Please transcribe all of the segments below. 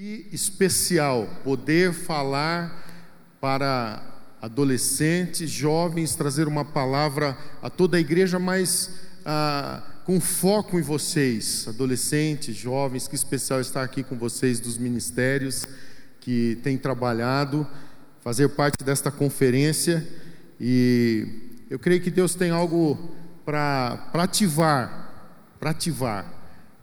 Que especial poder falar para adolescentes, jovens, trazer uma palavra a toda a igreja, mas ah, com foco em vocês, adolescentes, jovens. Que especial estar aqui com vocês dos ministérios que têm trabalhado, fazer parte desta conferência. E eu creio que Deus tem algo para ativar, para ativar.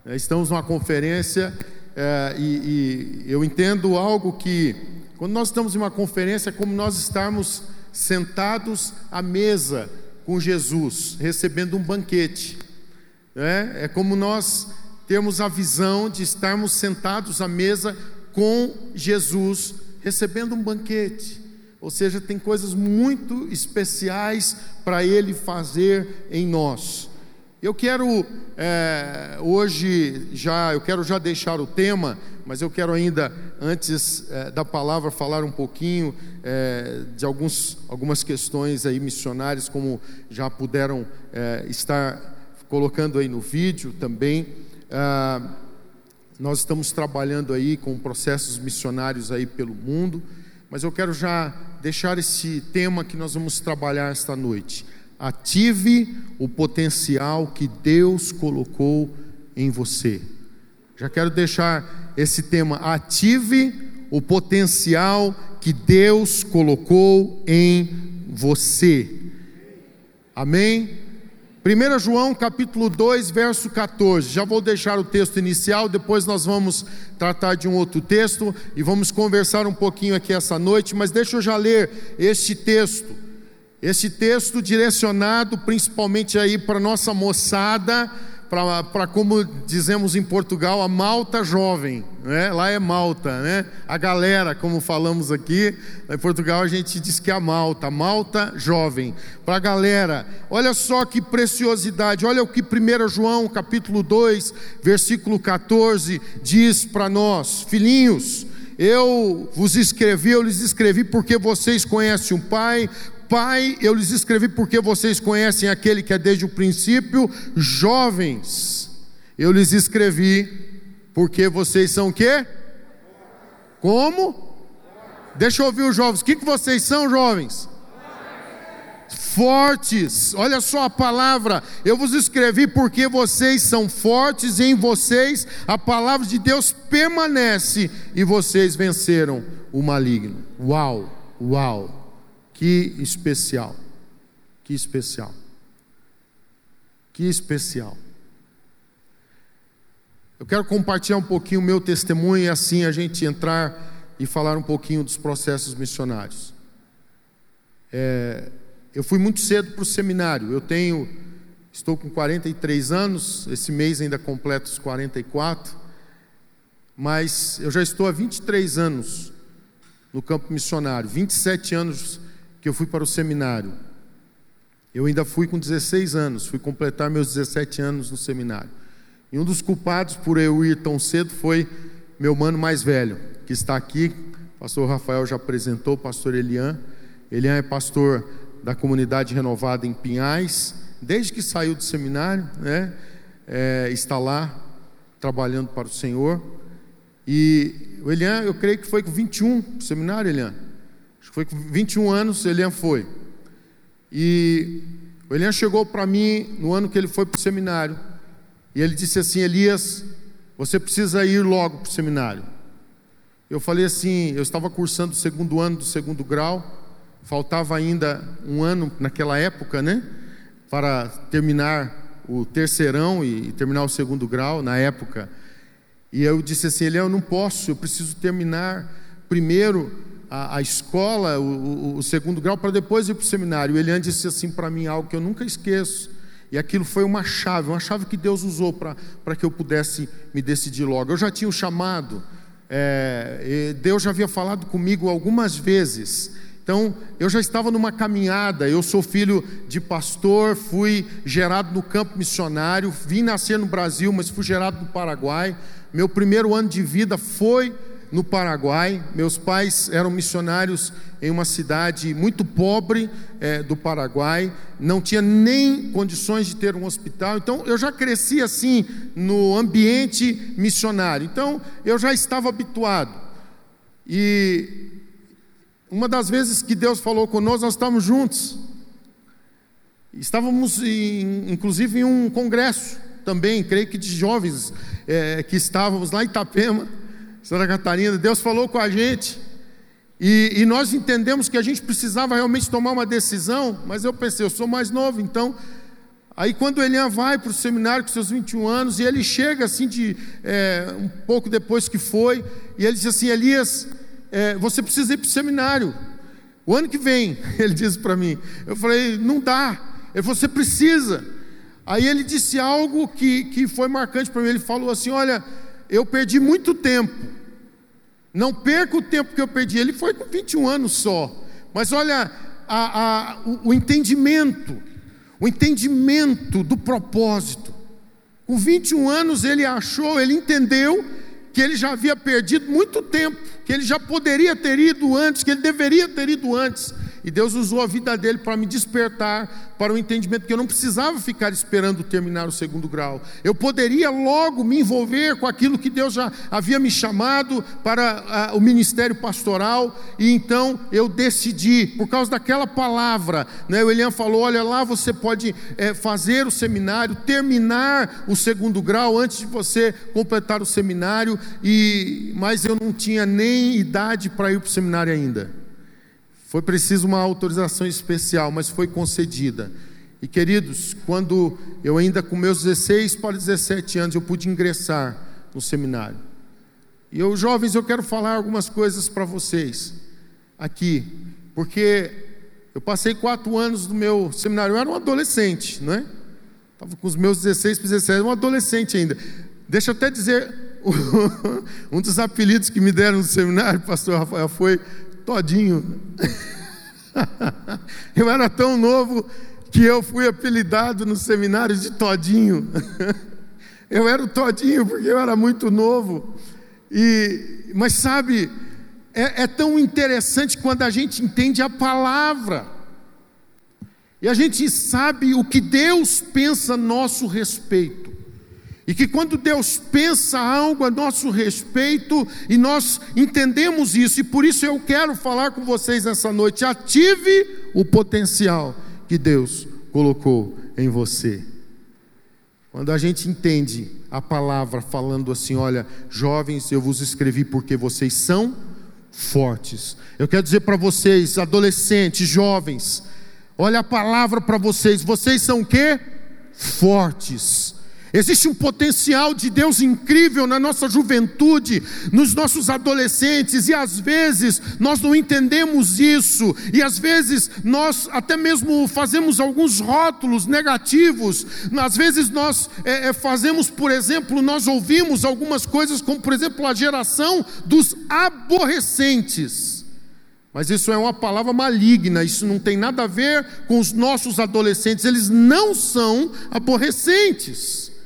Estamos numa conferência é, e, e eu entendo algo que, quando nós estamos em uma conferência, é como nós estarmos sentados à mesa com Jesus, recebendo um banquete. É, é como nós termos a visão de estarmos sentados à mesa com Jesus, recebendo um banquete. Ou seja, tem coisas muito especiais para Ele fazer em nós. Eu quero é, hoje já, eu quero já deixar o tema, mas eu quero ainda, antes é, da palavra, falar um pouquinho é, de alguns, algumas questões aí missionárias, como já puderam é, estar colocando aí no vídeo também. Ah, nós estamos trabalhando aí com processos missionários aí pelo mundo, mas eu quero já deixar esse tema que nós vamos trabalhar esta noite Ative o potencial que Deus colocou em você. Já quero deixar esse tema. Ative o potencial que Deus colocou em você. Amém? 1 João capítulo 2, verso 14. Já vou deixar o texto inicial, depois nós vamos tratar de um outro texto e vamos conversar um pouquinho aqui essa noite, mas deixa eu já ler este texto. Esse texto direcionado principalmente aí para nossa moçada, para como dizemos em Portugal, a malta jovem, né? lá é malta, né? a galera, como falamos aqui, em Portugal a gente diz que é a malta, malta jovem, para a galera, olha só que preciosidade, olha o que 1 João capítulo 2, versículo 14 diz para nós, filhinhos, eu vos escrevi, eu lhes escrevi porque vocês conhecem o Pai, Pai, eu lhes escrevi porque vocês conhecem aquele que é desde o princípio, jovens, eu lhes escrevi porque vocês são o quê? Como? Deixa eu ouvir os jovens. O que, que vocês são, jovens? Fortes, olha só a palavra. Eu vos escrevi porque vocês são fortes e em vocês a palavra de Deus permanece e vocês venceram o maligno. Uau, uau. Que especial, que especial, que especial. Eu quero compartilhar um pouquinho o meu testemunho e assim a gente entrar e falar um pouquinho dos processos missionários. É, eu fui muito cedo para o seminário, eu tenho, estou com 43 anos, esse mês ainda completo os 44, mas eu já estou há 23 anos no campo missionário, 27 anos que eu fui para o seminário. Eu ainda fui com 16 anos, fui completar meus 17 anos no seminário. E um dos culpados por eu ir tão cedo foi meu mano mais velho, que está aqui. O pastor Rafael já apresentou, o pastor Elian. Elian é pastor da comunidade renovada em Pinhais, desde que saiu do seminário, né? É, está lá trabalhando para o Senhor. E o Elian, eu creio que foi com 21 para o seminário, Elian. Foi com 21 anos, Elian foi. E o Elian chegou para mim no ano que ele foi para o seminário. E ele disse assim: Elias, você precisa ir logo para o seminário. Eu falei assim: eu estava cursando o segundo ano do segundo grau, faltava ainda um ano naquela época, né? Para terminar o terceirão e terminar o segundo grau, na época. E eu disse assim: Elian, eu não posso, eu preciso terminar primeiro a, a escola, o, o, segundo grau, para depois ir para o seminário. O Eliane disse assim para mim algo que eu nunca esqueço. E aquilo foi uma chave, uma chave que Deus usou para que eu pudesse me decidir logo. Eu já tinha o um chamado, é, Deus já havia falado comigo algumas vezes. Então, eu já estava numa caminhada. Eu sou filho de pastor, fui gerado no campo missionário, vim nascer no Brasil, mas fui gerado no Paraguai. Meu primeiro ano de vida foi no Paraguai. Meus pais eram missionários em uma cidade muito pobre é, do Paraguai, não tinha nem condições de ter um hospital. Então eu já cresci assim no ambiente missionário. Então eu já estava habituado. E uma das vezes que Deus falou conosco, nós estávamos juntos. Estávamos, em, inclusive, em um congresso também, creio que de jovens é, que estávamos lá em Itapema, Santa Catarina. Deus falou com a gente e, e, nós entendemos que a gente precisava realmente tomar uma decisão, mas eu pensei, eu sou mais novo, então. Aí quando Elian vai para o seminário com seus 21 anos, e ele chega assim de é, um pouco depois que foi, e ele diz assim, Elias, é, você precisa ir para o seminário. O ano que vem, ele disse para mim. Eu falei, não dá. Ele falou, você precisa. Aí ele disse algo que, que foi marcante para mim. Ele falou assim: Olha, eu perdi muito tempo. Não perca o tempo que eu perdi. Ele foi com 21 anos só. Mas olha, a, a, o, o entendimento, o entendimento do propósito. Com 21 anos ele achou, ele entendeu que ele já havia perdido muito tempo, que ele já poderia ter ido antes, que ele deveria ter ido antes. E Deus usou a vida dele para me despertar para o entendimento que eu não precisava ficar esperando terminar o segundo grau. Eu poderia logo me envolver com aquilo que Deus já havia me chamado para uh, o ministério pastoral. E então eu decidi, por causa daquela palavra, né, o Elian falou: olha lá, você pode é, fazer o seminário, terminar o segundo grau antes de você completar o seminário. E mas eu não tinha nem idade para ir para o seminário ainda. Foi preciso uma autorização especial, mas foi concedida. E queridos, quando eu ainda com meus 16 para 17 anos eu pude ingressar no seminário. E eu, jovens, eu quero falar algumas coisas para vocês aqui, porque eu passei quatro anos no meu seminário, eu era um adolescente, não é? Estava com os meus 16 para 17, um adolescente ainda. Deixa eu até dizer, um dos apelidos que me deram no seminário, pastor Rafael, foi Todinho. Eu era tão novo que eu fui apelidado no seminário de Todinho. Eu era o Todinho porque eu era muito novo. E, mas sabe, é, é tão interessante quando a gente entende a palavra. E a gente sabe o que Deus pensa a nosso respeito. E que quando Deus pensa algo a nosso respeito, e nós entendemos isso, e por isso eu quero falar com vocês essa noite: ative o potencial que Deus colocou em você. Quando a gente entende a palavra falando assim: olha, jovens, eu vos escrevi porque vocês são fortes. Eu quero dizer para vocês, adolescentes, jovens, olha a palavra para vocês: vocês são o quê? Fortes Existe um potencial de Deus incrível na nossa juventude, nos nossos adolescentes, e às vezes nós não entendemos isso, e às vezes nós até mesmo fazemos alguns rótulos negativos, às vezes nós é, é, fazemos, por exemplo, nós ouvimos algumas coisas, como por exemplo a geração dos aborrecentes. Mas isso é uma palavra maligna, isso não tem nada a ver com os nossos adolescentes, eles não são aborrecentes.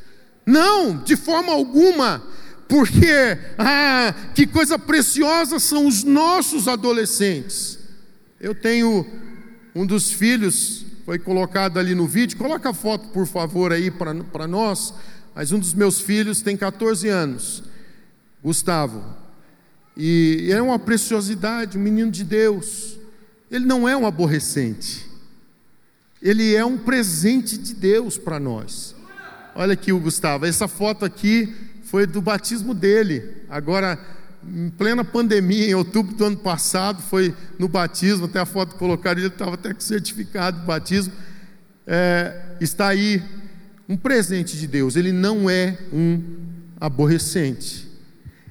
Não, de forma alguma, porque ah, que coisa preciosa são os nossos adolescentes. Eu tenho um dos filhos, foi colocado ali no vídeo, coloca a foto por favor aí para nós, mas um dos meus filhos tem 14 anos, Gustavo, e é uma preciosidade, um menino de Deus, ele não é um aborrecente, ele é um presente de Deus para nós. Olha aqui o Gustavo, essa foto aqui foi do batismo dele. Agora, em plena pandemia, em outubro do ano passado, foi no batismo, até a foto colocaram, ele estava até com certificado de batismo. É, está aí um presente de Deus, ele não é um aborrecente.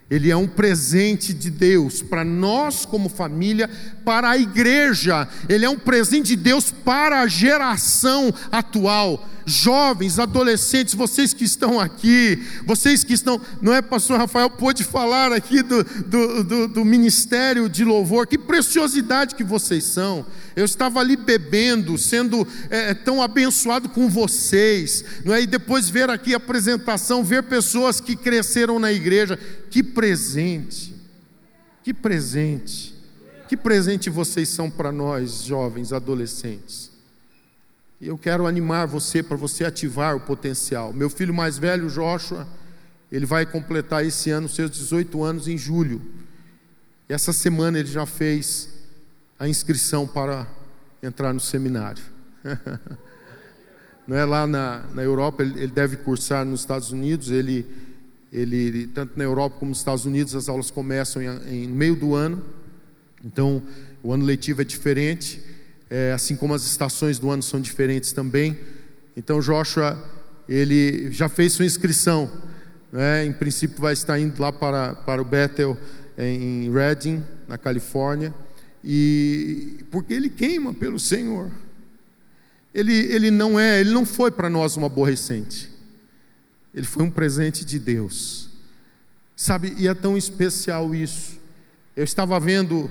Ele é um presente de Deus para nós, como família, para a igreja. Ele é um presente de Deus para a geração atual jovens, adolescentes, vocês que estão aqui, vocês que estão, não é, Pastor Rafael, pôde falar aqui do, do, do, do ministério de louvor, que preciosidade que vocês são. Eu estava ali bebendo, sendo é, tão abençoado com vocês, não é? E depois ver aqui a apresentação, ver pessoas que cresceram na igreja, que presente. Que presente. Que presente vocês são para nós, jovens, adolescentes. E eu quero animar você para você ativar o potencial. Meu filho mais velho, Joshua, ele vai completar esse ano seus 18 anos em julho. E essa semana ele já fez a inscrição para entrar no seminário. Não é lá na, na Europa, ele, deve cursar nos Estados Unidos, ele ele tanto na Europa como nos Estados Unidos as aulas começam em, em meio do ano, então o ano letivo é diferente, é, assim como as estações do ano são diferentes também. Então Joshua ele já fez sua inscrição, né? em princípio vai estar indo lá para, para o Bethel em Redding, na Califórnia, e porque ele queima pelo Senhor. Ele, ele não é, ele não foi para nós um aborrecente. Ele foi um presente de Deus. Sabe, e é tão especial isso. Eu estava vendo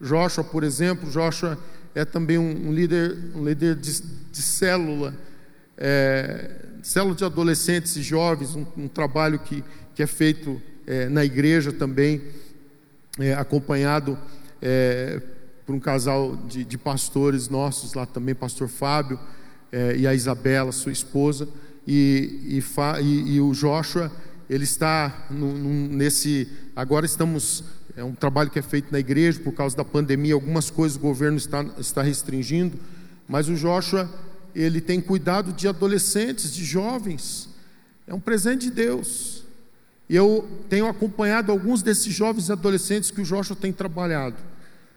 Joshua, por exemplo, Joshua é também um, líder, um líder de, de célula, é, célula de adolescentes e jovens, um, um trabalho que, que é feito é, na igreja também, é, acompanhado é, por um casal de, de, pastores nossos lá também, pastor Fábio é, e a Isabela, sua esposa e, e, e, e o Joshua, ele está nesse. Agora estamos. É um trabalho que é feito na igreja por causa da pandemia, algumas coisas o governo está, está restringindo, mas o Joshua, ele tem cuidado de adolescentes, de jovens, é um presente de Deus. E eu tenho acompanhado alguns desses jovens adolescentes que o Joshua tem trabalhado.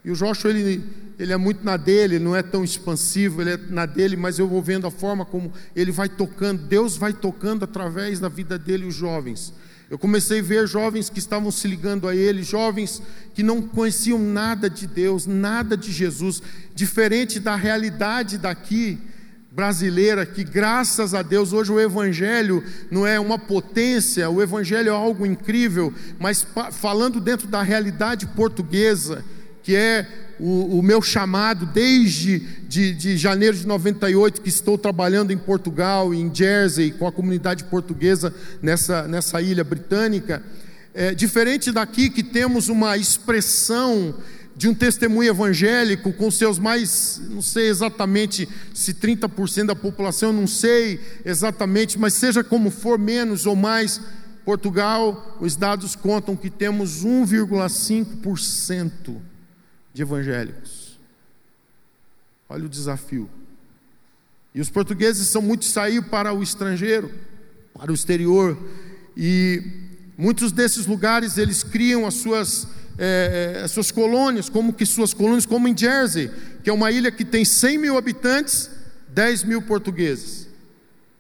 E o Joshua, ele, ele é muito na dele, não é tão expansivo, ele é na dele, mas eu vou vendo a forma como ele vai tocando, Deus vai tocando através da vida dele os jovens. Eu comecei a ver jovens que estavam se ligando a ele, jovens que não conheciam nada de Deus, nada de Jesus, diferente da realidade daqui brasileira, que graças a Deus hoje o Evangelho não é uma potência, o Evangelho é algo incrível, mas falando dentro da realidade portuguesa, que é o, o meu chamado desde de, de, janeiro de 98, que estou trabalhando em Portugal, em Jersey, com a comunidade portuguesa nessa, nessa ilha britânica. É, diferente daqui, que temos uma expressão de um testemunho evangélico com seus mais, não sei exatamente se 30% da população, não sei exatamente, mas seja como for, menos ou mais, Portugal, os dados contam que temos 1,5% de evangélicos. Olha o desafio. E os portugueses são muito sair para o estrangeiro, para o exterior, e muitos desses lugares eles criam as suas, é, as suas colônias, como que suas colônias, como em Jersey, que é uma ilha que tem 100 mil habitantes, 10 mil portugueses.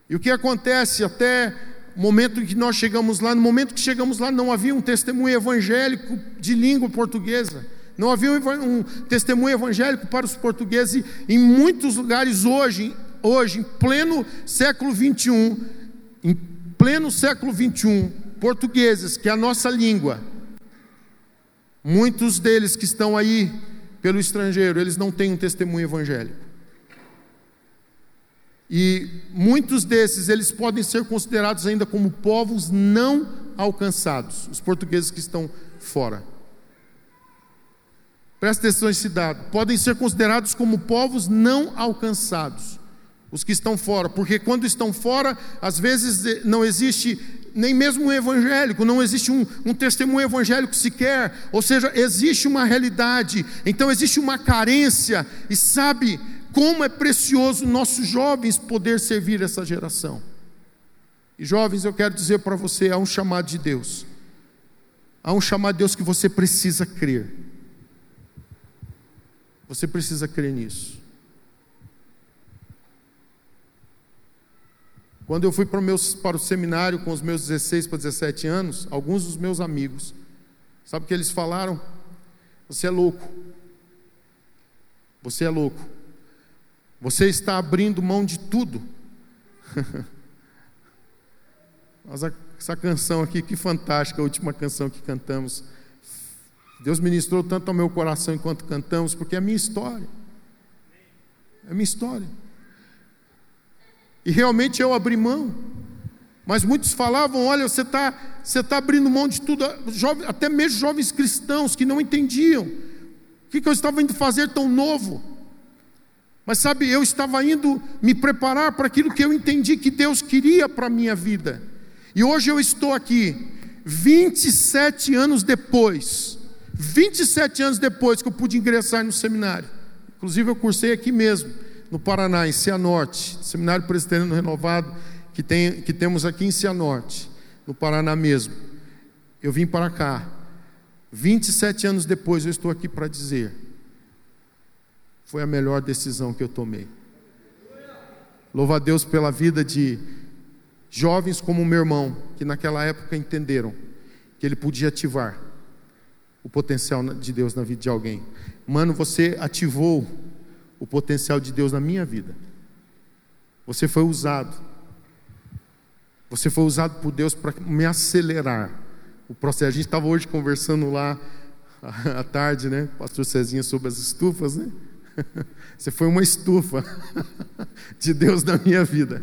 E o que acontece até o momento em que nós chegamos lá, no momento que chegamos lá, não havia um testemunho evangélico de língua portuguesa. Não havia um, testemunho evangélico para os portugueses em muitos lugares hoje, hoje, em pleno século 21, em pleno século 21, portugueses, que é a nossa língua. Muitos deles que estão aí pelo estrangeiro, eles não têm um testemunho evangélico. E muitos desses, eles podem ser considerados ainda como povos não alcançados, os portugueses que estão fora. Presta atenção nesse dado. Podem ser considerados como povos não alcançados, os que estão fora, porque quando estão fora, às vezes eh, não existe nem mesmo um evangélico, não existe um, um testemunho evangélico sequer, ou seja, existe uma realidade, então existe uma carência, e sabe como é precioso nossos jovens poder servir essa geração. E jovens, eu quero dizer para você: há um chamado de Deus, há um chamado de Deus que você precisa crer. Você precisa crer nisso. Quando eu fui para para o seminário com os meus 16 para 17 anos, alguns dos meus amigos, sabe o que eles falaram? Você é louco. Você é louco. Você está abrindo mão de tudo. Mas essa canção aqui, que fantástica, a última canção que cantamos. Deus ministrou tanto ao meu coração enquanto cantamos, porque é a minha história. É a minha história. E realmente eu abri mão. Mas muitos falavam: olha, você está você tá abrindo mão de tudo, até mesmo jovens cristãos que não entendiam. O que, que eu estava indo fazer tão novo? Mas sabe, eu estava indo me preparar para aquilo que eu entendi que Deus queria para a minha vida. E hoje eu estou aqui, 27 anos depois, 27 anos depois que eu pude ingressar no seminário. Inclusive eu cursei aqui mesmo, no Paraná, em Cianorte, Seminário Presbiteriano Renovado que, tem, que temos aqui em Cianorte, no Paraná mesmo. Eu vim para cá. 27 anos depois eu estou aqui para dizer: foi a melhor decisão que eu tomei. Louva a Deus pela vida de jovens como meu irmão, que naquela época entenderam que ele podia ativar o potencial de Deus na vida de alguém. Mano, você ativou o potencial de Deus na minha vida. Você foi usado você foi usado por Deus para me acelerar o processo. A gente estava hoje conversando lá à tarde, né? Pastor Cezinha sobre as estufas, né? Você foi uma estufa de Deus na minha vida.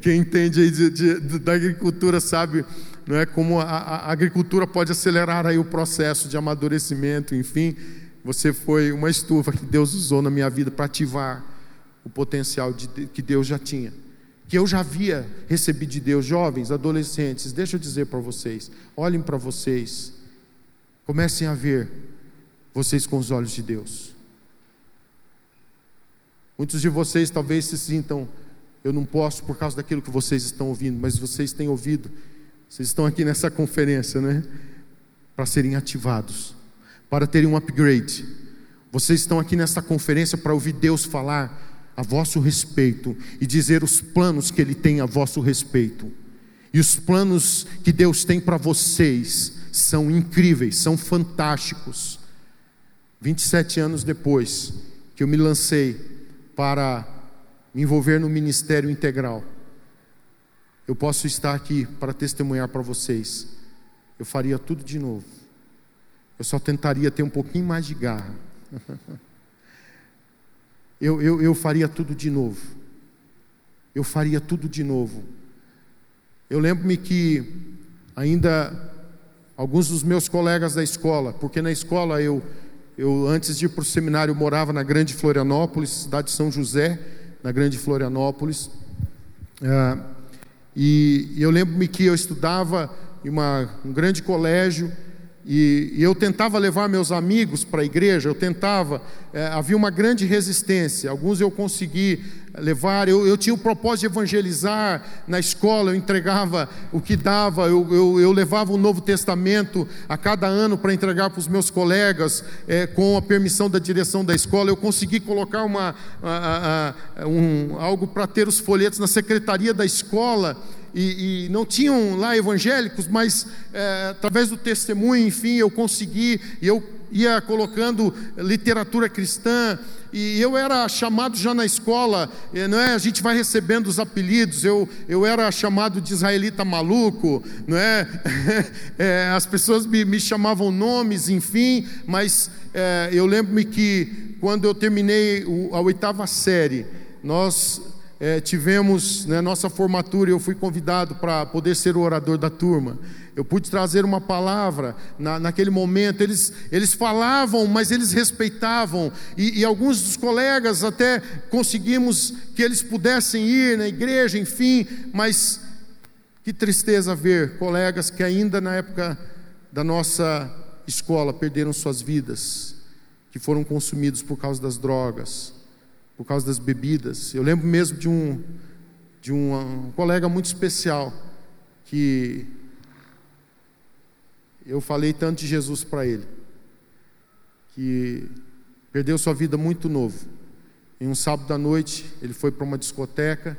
Quem entende aí de, de, da agricultura sabe não é como a, a, agricultura pode acelerar aí o processo de amadurecimento, enfim. Você foi uma estufa que Deus usou na minha vida para ativar o potencial de, que Deus já tinha que eu já havia recebido de Deus, jovens, adolescentes, deixa eu dizer para vocês, olhem para vocês, comecem a ver vocês com os olhos de Deus. Muitos de vocês talvez se sintam, eu não posso por causa daquilo que vocês estão ouvindo, mas vocês têm ouvido, vocês estão aqui nessa conferência, né? Para serem ativados, para terem um upgrade. Vocês estão aqui nessa conferência para ouvir Deus falar a vosso respeito e dizer os planos que Ele tem a vosso respeito. E os planos que Deus tem para vocês são incríveis, são fantásticos. 27 anos depois que eu me lancei para me envolver no ministério integral, eu posso estar aqui para testemunhar para vocês. Eu faria tudo de novo. Eu só tentaria ter um pouquinho mais de garra. eu, eu, eu faria tudo de novo. Eu faria tudo de novo. Eu lembro-me que ainda alguns dos meus colegas da escola, porque na escola eu, eu antes de ir para o seminário, morava na Grande Florianópolis, cidade de São José, na Grande Florianópolis. Ah, e, e eu lembro-me que eu estudava em uma, um grande colégio, e, e, eu tentava levar meus amigos para a igreja, eu tentava, é, havia uma grande resistência, alguns eu consegui levar, eu, eu, tinha o propósito de evangelizar na escola, eu entregava o que dava, eu, eu, eu levava o Novo Testamento a cada ano para entregar para os meus colegas, é, com a permissão da direção da escola, eu consegui colocar uma, a, a, um, algo para ter os folhetos na secretaria da escola, e, e não tinham lá evangélicos, mas é, através do testemunho, enfim, eu consegui, e eu ia colocando literatura cristã, e eu era chamado já na escola, não é? A gente vai recebendo os apelidos. Eu, eu era chamado de israelita maluco, não é? é as pessoas me, me, chamavam nomes, enfim. Mas é, eu lembro-me que quando eu terminei a oitava série, nós é, tivemos né, nossa formatura, eu fui convidado para poder ser o orador da turma. Eu pude trazer uma palavra na, naquele momento. Eles, eles falavam, mas eles respeitavam. E, e, alguns dos colegas até conseguimos que eles pudessem ir na igreja, enfim. Mas que tristeza ver colegas que ainda na época da nossa escola perderam suas vidas, que foram consumidos por causa das drogas por causa das bebidas. Eu lembro mesmo de um, de um, um colega muito especial que eu falei tanto de Jesus para ele, que perdeu sua vida muito novo. Em um sábado à noite, ele foi para uma discoteca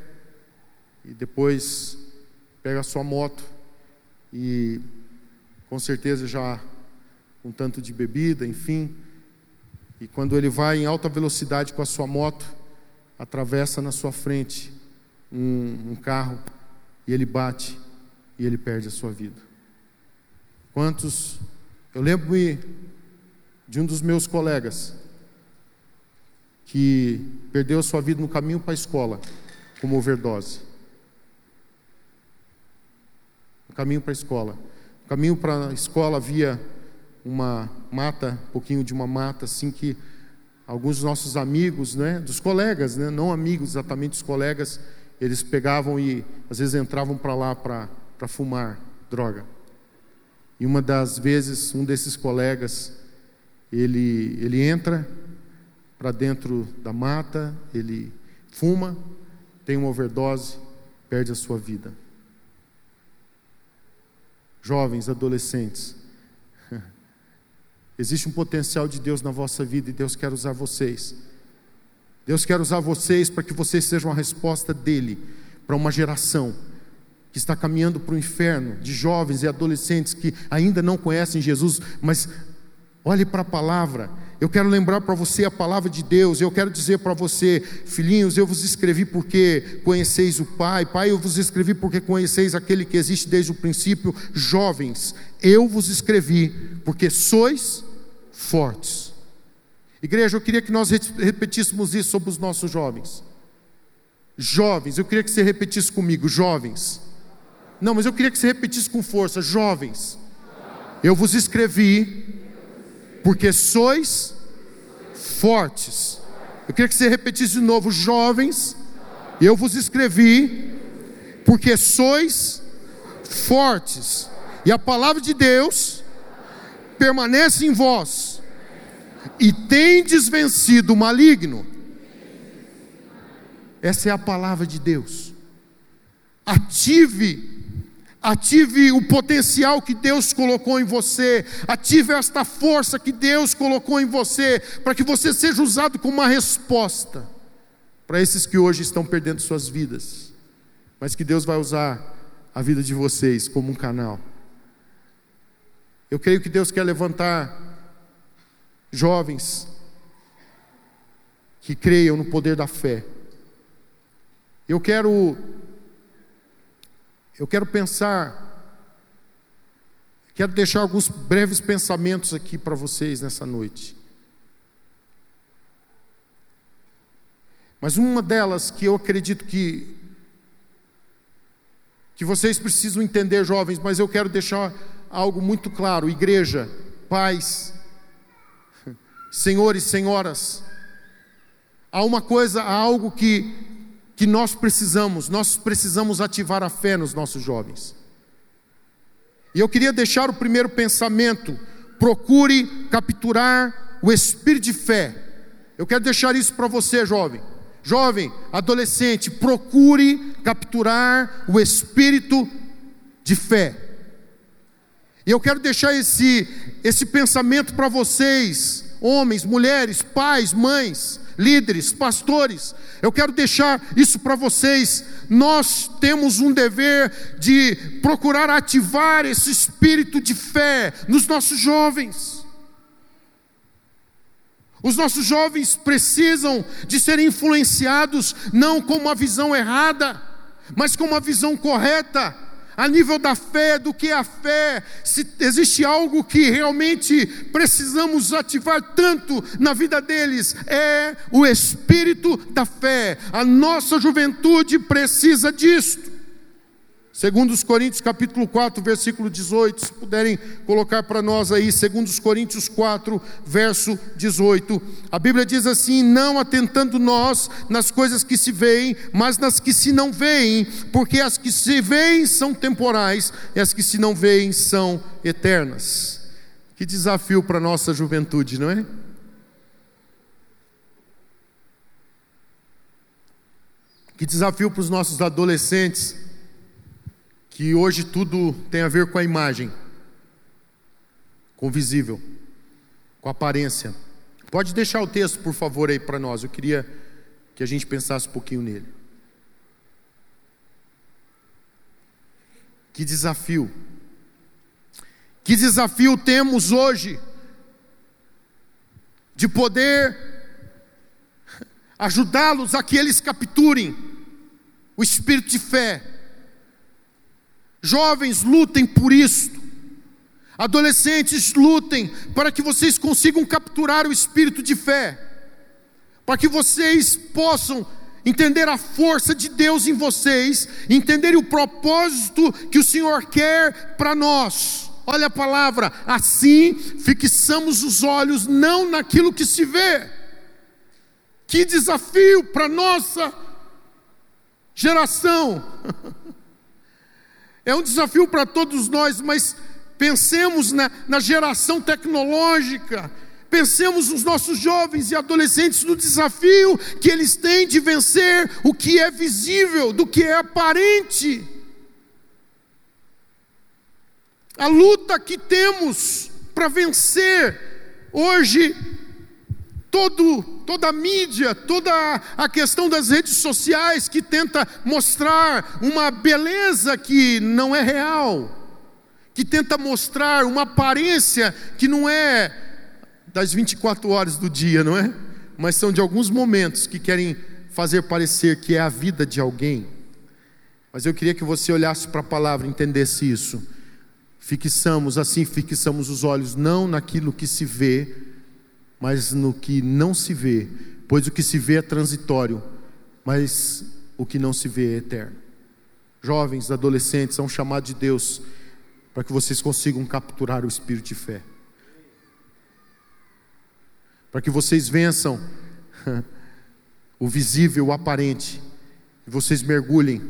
e depois pega a sua moto e com certeza já um tanto de bebida, enfim, e quando ele vai em alta velocidade com a sua moto, atravessa na sua frente um, um carro e ele bate e ele perde a sua vida. Quantos. Eu lembro-me de um dos meus colegas que perdeu a sua vida no caminho para a escola, como overdose. no caminho para a escola. No caminho para a escola havia uma mata, um pouquinho de uma mata, assim que alguns dos nossos amigos, né, dos colegas, né, não amigos exatamente, os colegas, eles pegavam e às vezes entravam para lá para fumar droga. E uma das vezes, um desses colegas, ele, ele entra para dentro da mata, ele fuma, tem uma overdose, perde a sua vida. Jovens, adolescentes, existe um potencial de Deus na vossa vida e Deus quer usar vocês. Deus quer usar vocês para que vocês sejam a resposta dele para uma geração que está caminhando para o inferno, de jovens e adolescentes que ainda não conhecem Jesus, mas olhe para a palavra. Eu quero lembrar para você a palavra de Deus. Eu quero dizer para você, filhinhos, eu vos escrevi porque conheceis o Pai. Pai, eu vos escrevi porque conheceis aquele que existe desde o princípio. Jovens, eu vos escrevi porque sois fortes. Igreja, eu queria que nós repetíssemos isso sobre os nossos jovens. Jovens, eu queria que você repetisse comigo, jovens. Não, mas eu queria que você repetisse com força: jovens, eu vos escrevi, porque sois fortes. Eu queria que você repetisse de novo: jovens, eu vos escrevi, porque sois fortes. E a palavra de Deus permanece em vós, e tendes vencido o maligno. Essa é a palavra de Deus. Ative Ative o potencial que Deus colocou em você. Ative esta força que Deus colocou em você, para que você seja usado como uma resposta para esses que hoje estão perdendo suas vidas. Mas que Deus vai usar a vida de vocês como um canal. Eu creio que Deus quer levantar jovens que creiam no poder da fé. Eu quero eu quero pensar, quero deixar alguns breves pensamentos aqui para vocês nessa noite. Mas uma delas que eu acredito que que vocês precisam entender, jovens, mas eu quero deixar algo muito claro, igreja, pais, senhores, senhoras, há uma coisa, há algo que que nós precisamos, nós precisamos ativar a fé nos nossos jovens. E eu queria deixar o primeiro pensamento: procure capturar o espírito de fé. Eu quero deixar isso para você, jovem. Jovem, adolescente, procure capturar o espírito de fé. E eu quero deixar esse, esse pensamento para vocês, homens, mulheres, pais, mães líderes, pastores, eu quero deixar isso para vocês. Nós temos um dever de procurar ativar esse espírito de fé nos nossos jovens. Os nossos jovens precisam de ser influenciados não com uma visão errada, mas com uma visão correta a nível da fé, do que é a fé, se existe algo que realmente precisamos ativar tanto na vida deles, é o espírito da fé. A nossa juventude precisa disto. Segundo os Coríntios capítulo 4, versículo 18, se puderem colocar para nós aí, segundo os Coríntios 4, verso 18. A Bíblia diz assim: "Não atentando nós nas coisas que se veem, mas nas que se não veem, porque as que se veem são temporais e as que se não veem são eternas." Que desafio para nossa juventude, não é? Que desafio para os nossos adolescentes que hoje tudo tem a ver com a imagem, com o visível, com a aparência. Pode deixar o texto, por favor, aí para nós. Eu queria que a gente pensasse um pouquinho nele. Que desafio. Que desafio temos hoje de poder ajudá-los a que eles capturem o espírito de fé, Jovens, lutem por isso. Adolescentes, lutem para que vocês consigam capturar o espírito de fé, para que vocês possam entender a força de Deus em vocês, entender o propósito que o Senhor quer para nós. Olha a palavra, assim fixamos os olhos não naquilo que se vê. Que desafio para nossa geração. É um desafio para todos nós, mas pensemos na, na geração tecnológica, Pensemos nos nossos jovens e adolescentes no desafio que eles têm de vencer o que é visível, do que é aparente. A luta que temos para vencer hoje todo toda a mídia, toda a questão das redes sociais que tenta mostrar uma beleza que não é real, que tenta mostrar uma aparência que não é das 24 horas do dia, não é? Mas são de alguns momentos que querem fazer parecer que é a vida de alguém. Mas eu queria que você olhasse para a palavra e entendesse isso. Fixamos, assim, fixamos os olhos não naquilo que se vê, mas no que não se vê, pois o que se vê é transitório, mas o que não se vê é eterno. Jovens, adolescentes, são chamados de Deus para que vocês consigam capturar o espírito de fé para que vocês vençam o visível, o aparente, e vocês mergulhem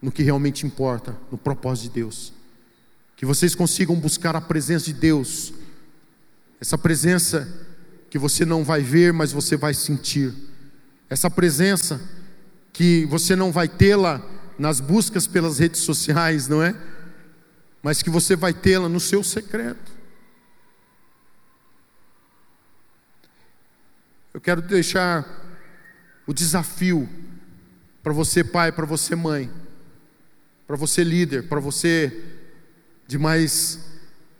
no que realmente importa, no propósito de Deus. Que vocês consigam buscar a presença de Deus, essa presença que você não vai ver, mas você vai sentir, essa presença que você não vai tê-la nas buscas pelas redes sociais, não é? Mas que você vai tê-la no seu secreto. Eu quero deixar o desafio para você, pai, para você, mãe, para você, líder, para você de mais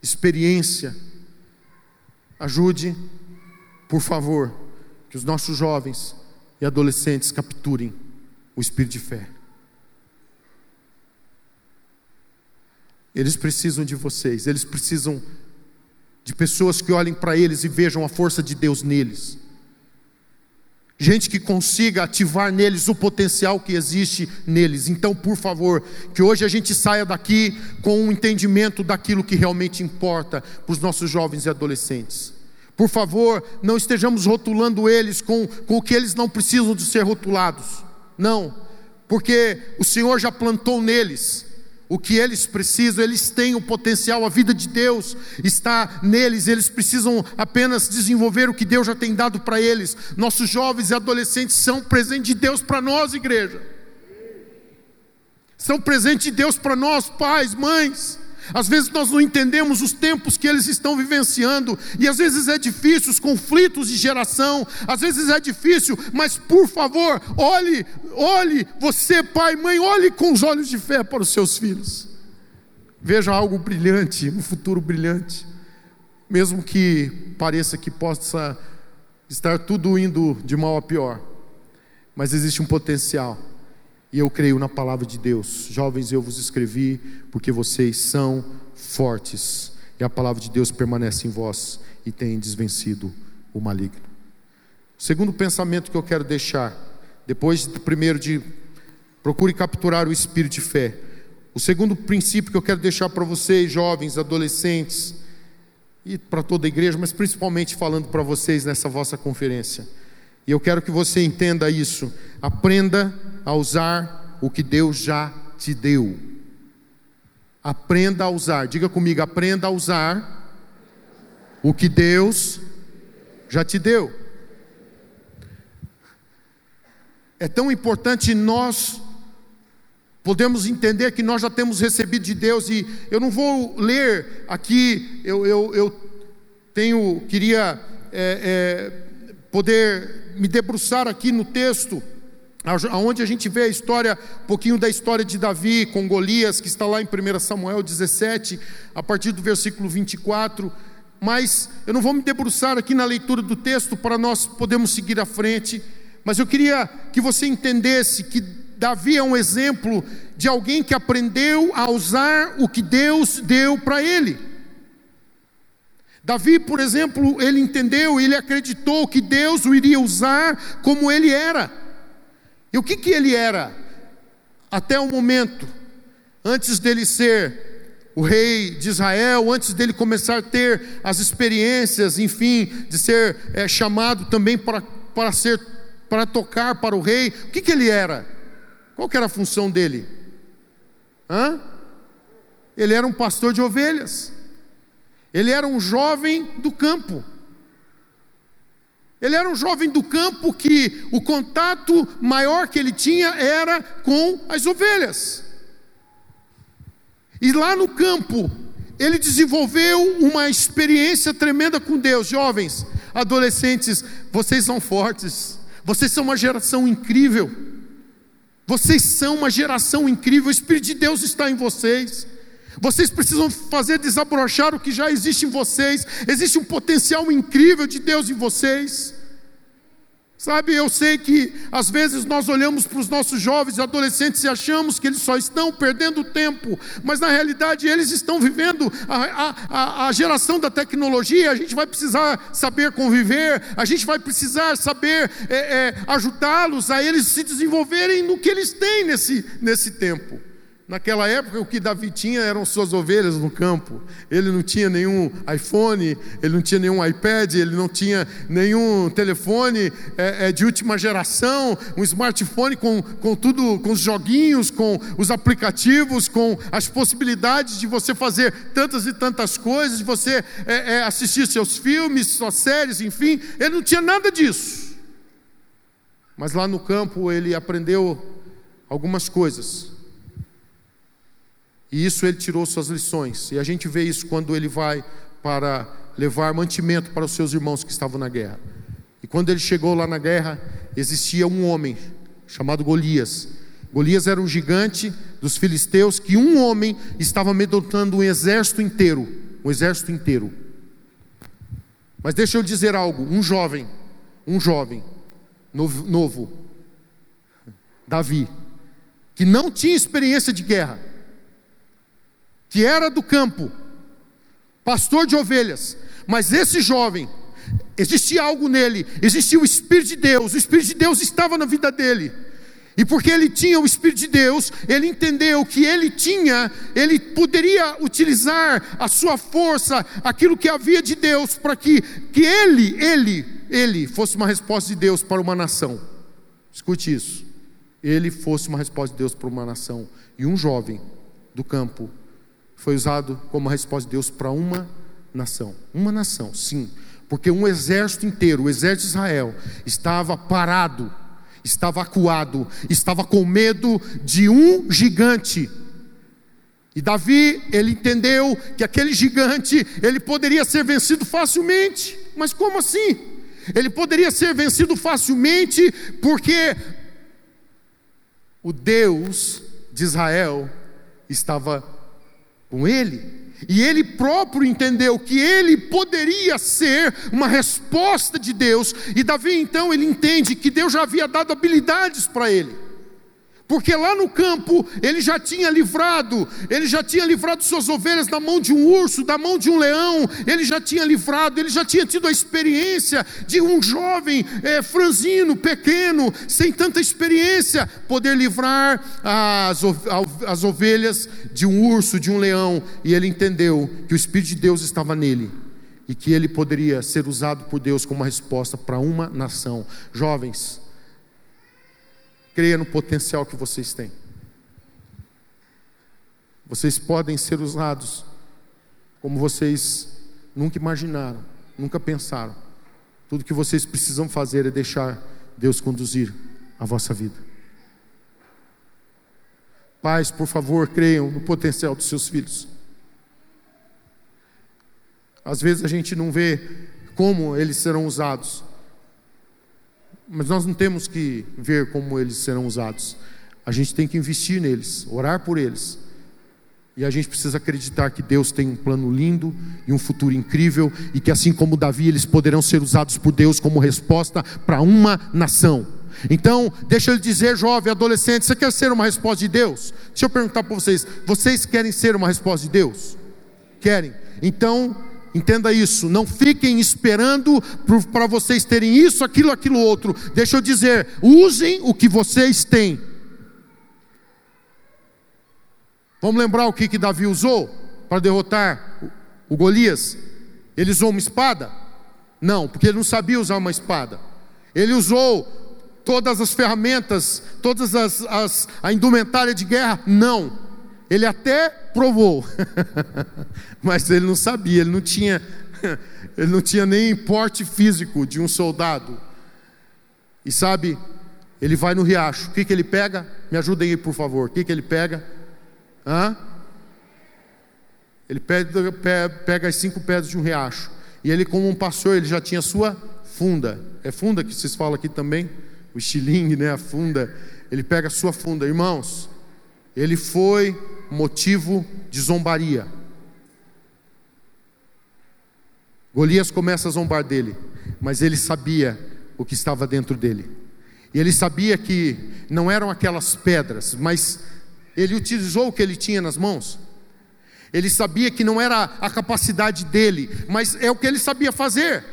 experiência. Ajude, por favor, que os nossos jovens e adolescentes capturem o espírito de fé. Eles precisam de vocês, eles precisam de pessoas que olhem para eles e vejam a força de Deus neles gente que consiga ativar neles o potencial que existe neles. Então, por favor, que hoje a gente saia daqui com um entendimento daquilo que realmente importa para os nossos jovens e adolescentes. Por favor, não estejamos rotulando eles com, com o que eles não precisam de ser rotulados. Não, porque o Senhor já plantou neles o que eles precisam, eles têm o potencial, a vida de Deus está neles, eles precisam apenas desenvolver o que Deus já tem dado para eles. Nossos jovens e adolescentes são presente de Deus para nós, igreja. São presente de Deus para nós, pais, mães. Às vezes nós não entendemos os tempos que eles estão vivenciando, e às vezes é difícil, os conflitos de geração, às vezes é difícil, mas por favor, olhe, olhe, você, pai, mãe, olhe com os olhos de fé para os seus filhos. Veja algo brilhante, um futuro brilhante, mesmo que pareça que possa estar tudo indo de mal a pior, mas existe um potencial e eu creio na palavra de Deus. Jovens, eu vos escrevi porque vocês são fortes. E a palavra de Deus permanece em vós e tem desvencido o maligno. O segundo pensamento que eu quero deixar, depois do primeiro de procure capturar o espírito de fé. O segundo princípio que eu quero deixar para vocês, jovens, adolescentes, e para toda a igreja, mas principalmente falando para vocês nessa vossa conferência. E eu quero que você entenda isso. Aprenda a usar o que Deus já te deu. Aprenda a usar, diga comigo, aprenda a usar o que Deus já te deu. É tão importante nós podemos entender que nós já temos recebido de Deus, e eu não vou ler aqui, eu, eu, eu tenho, queria é, é, poder me debruçar aqui no texto onde a gente vê a história, um pouquinho da história de Davi com Golias, que está lá em 1 Samuel 17, a partir do versículo 24. Mas eu não vou me debruçar aqui na leitura do texto para nós podermos seguir à frente, mas eu queria que você entendesse que Davi é um exemplo de alguém que aprendeu a usar o que Deus deu para ele. Davi, por exemplo, ele entendeu, ele acreditou que Deus o iria usar como ele era. E o que, que ele era? Até o momento, antes dele ser o rei de Israel, antes dele começar a ter as experiências, enfim, de ser é, chamado também para, para ser para tocar para o rei, o que, que ele era? Qual era a função dele? Hã? Ele era um pastor de ovelhas. Ele era um jovem do campo. Ele era um jovem do campo que o contato maior que ele tinha era com as ovelhas. E lá no campo, ele desenvolveu uma experiência tremenda com Deus. Jovens, adolescentes, vocês são fortes, vocês são uma geração incrível, vocês são uma geração incrível, o Espírito de Deus está em vocês. Vocês precisam fazer desabrochar o que já existe em vocês. Existe um potencial incrível de Deus em vocês. Sabe, eu sei que às vezes nós olhamos para os nossos jovens e adolescentes e achamos que eles só estão perdendo tempo, mas na realidade eles estão vivendo a, a, a geração da tecnologia. A gente vai precisar saber conviver, a gente vai precisar saber é, é, ajudá-los a eles se desenvolverem no que eles têm nesse, nesse tempo. Naquela época, o que Davi tinha eram suas ovelhas no campo. Ele não tinha nenhum iPhone, ele não tinha nenhum iPad, ele não tinha nenhum telefone é, é, de última geração, um smartphone com, com tudo, com os joguinhos, com os aplicativos, com as possibilidades de você fazer tantas e tantas coisas, de você é, é assistir seus filmes, suas séries, enfim. Ele não tinha nada disso. Mas lá no campo ele aprendeu algumas coisas e isso ele tirou suas lições. E a gente vê isso quando ele vai para levar mantimento para os seus irmãos que estavam na guerra. E quando ele chegou lá na guerra, existia um homem chamado Golias. Golias era um gigante dos filisteus que um homem estava amedrontando um exército inteiro, um exército inteiro. Mas deixa eu dizer algo, um jovem, um jovem novo, novo Davi, que não tinha experiência de guerra, que era do campo, pastor de ovelhas, mas esse jovem, existia algo nele, existia o Espírito de Deus, o Espírito de Deus estava na vida dele. E porque ele tinha o Espírito de Deus, ele entendeu que ele tinha, ele poderia utilizar a sua força, aquilo que havia de Deus, para que, que ele, ele, ele fosse uma resposta de Deus para uma nação. Escute isso. Ele fosse uma resposta de Deus para uma nação. E um jovem do campo foi usado como resposta de Deus para uma nação. Uma nação, sim. Porque um exército inteiro, o exército de Israel, estava parado, estava acuado, estava com medo de um gigante. E Davi, ele entendeu que aquele gigante, ele poderia ser vencido facilmente. Mas como assim? Ele poderia ser vencido facilmente porque o Deus de Israel estava com ele. E ele próprio entendeu que ele poderia ser uma resposta de Deus. E Davi então ele entende que Deus já havia dado habilidades para ele porque lá no campo ele já tinha livrado, ele já tinha livrado suas ovelhas da mão de um urso, da mão de um leão, ele já tinha livrado, ele já tinha tido a experiência de um jovem é, franzino, pequeno, sem tanta experiência, poder livrar as, as ovelhas de um urso, de um leão, e ele entendeu que o Espírito de Deus estava nele e que ele poderia ser usado por Deus como uma resposta para uma nação. Jovens, Creia no potencial que vocês têm. Vocês podem ser usados como vocês nunca imaginaram, nunca pensaram. Tudo que vocês precisam fazer é deixar Deus conduzir a vossa vida. Pais, por favor, creiam no potencial dos seus filhos. Às vezes a gente não vê como eles serão usados, mas nós não temos que ver como eles serão usados. A gente tem que investir neles, orar por eles. E a gente precisa acreditar que Deus tem um plano lindo e um futuro incrível, e que assim como Davi, eles poderão ser usados por Deus como resposta para uma nação. Então, deixa eu dizer, jovem, adolescente, você quer ser uma resposta de Deus? Deixa eu perguntar para vocês: vocês querem ser uma resposta de Deus? Querem? Então, entenda isso, não fiquem esperando para vocês terem isso, aquilo, aquilo outro. Deixa eu dizer, usem o que vocês têm. Vamos lembrar o que, que Davi usou para derrotar o Golias? Ele usou uma espada? Não, porque ele não sabia usar uma espada. Ele usou todas as ferramentas, todas as, as a indumentária de guerra? Não. Ele até provou, mas ele não sabia, ele não tinha, ele não tinha nem porte físico de um soldado. E sabe, ele vai no riacho. O que, que ele pega? Me ajudem aí, por favor. O que, que ele pega? Hã? Ele pega, pega as cinco pedras de um riacho. E ele, como um pastor, ele já tinha sua funda. É funda que vocês falam aqui também? O estilingue, né? A funda. Ele pega a sua funda. Irmãos, ele foi motivo de zombaria. Golias começa a zombar dele, mas ele sabia o que estava dentro dele. E ele sabia que não eram aquelas pedras, mas ele utilizou o que ele tinha nas mãos. Ele sabia que não era a capacidade dele, mas é o que ele sabia fazer.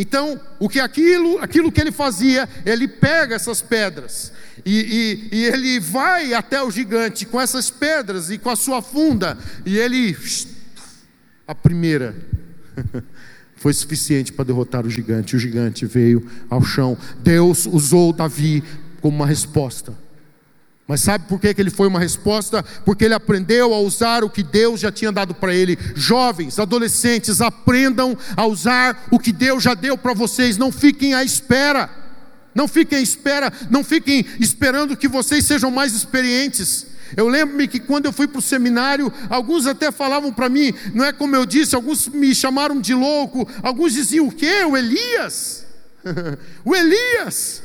Então, o que aquilo, aquilo que ele fazia, ele pega essas pedras e, e, e, ele vai até o gigante com essas pedras e com a sua funda, e ele, a primeira, foi suficiente para derrotar o gigante. O gigante veio ao chão. Deus usou Davi como uma resposta. Mas sabe por que, que ele foi uma resposta? Porque ele aprendeu a usar o que Deus já tinha dado para ele. Jovens, adolescentes, aprendam a usar o que Deus já deu para vocês. Não fiquem à espera. Não fiquem à espera. Não fiquem esperando que vocês sejam mais experientes. Eu lembro-me que quando eu fui para o seminário, alguns até falavam para mim, não é como eu disse, alguns me chamaram de louco, alguns diziam o quê? O Elias? o Elias?